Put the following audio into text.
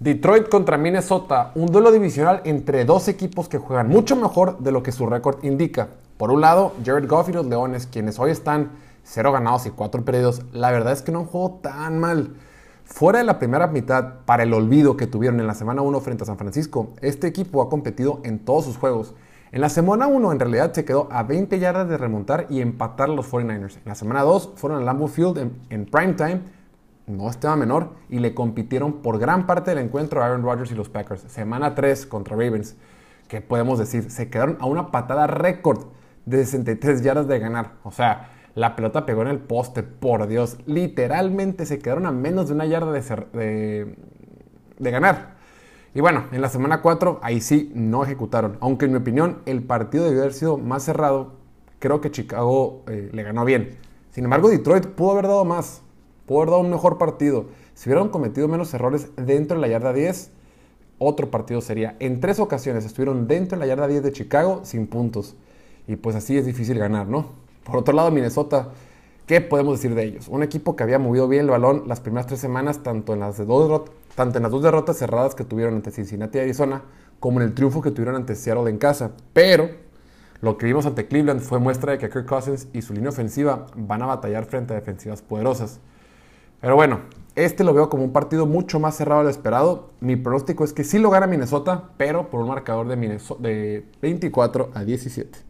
Detroit contra Minnesota, un duelo divisional entre dos equipos que juegan mucho mejor de lo que su récord indica. Por un lado, Jared Goff y los Leones, quienes hoy están 0 ganados y 4 perdidos, la verdad es que no han jugado tan mal. Fuera de la primera mitad, para el olvido que tuvieron en la semana 1 frente a San Francisco, este equipo ha competido en todos sus juegos. En la semana 1 en realidad se quedó a 20 yardas de remontar y empatar a los 49ers. En la semana 2 fueron al Lambeau Field en, en prime time, no estaba menor, y le compitieron por gran parte del encuentro a Aaron Rodgers y los Packers. Semana 3 contra Ravens, que podemos decir, se quedaron a una patada récord de 63 yardas de ganar. O sea, la pelota pegó en el poste, por Dios. Literalmente se quedaron a menos de una yarda de, ganar. Y bueno, en la semana 4 ahí sí no ejecutaron. Aunque en mi opinión el partido debió haber sido más cerrado, creo que Chicago eh, le ganó bien. Sin embargo, Detroit pudo haber dado más, pudo un mejor partido. Si hubieran cometido menos errores dentro de la yarda 10, otro partido sería. En tres ocasiones estuvieron dentro de la yarda 10 de Chicago sin puntos. Y pues así es difícil ganar, ¿no? Por otro lado, Minnesota, ¿qué podemos decir de ellos? Un equipo que había movido bien el balón las primeras tres semanas, tanto en las, dos, tanto en las dos derrotas cerradas que tuvieron ante Cincinnati y Arizona, como en el triunfo que tuvieron ante Seattle en casa. Pero lo que vimos ante Cleveland fue muestra de que Kirk Cousins y su línea ofensiva van a batallar frente a defensivas poderosas. Pero bueno, este lo veo como un partido mucho más cerrado lo esperado. Mi pronóstico es que sí lo gana Minnesota, pero por un marcador de, de 24 a 17.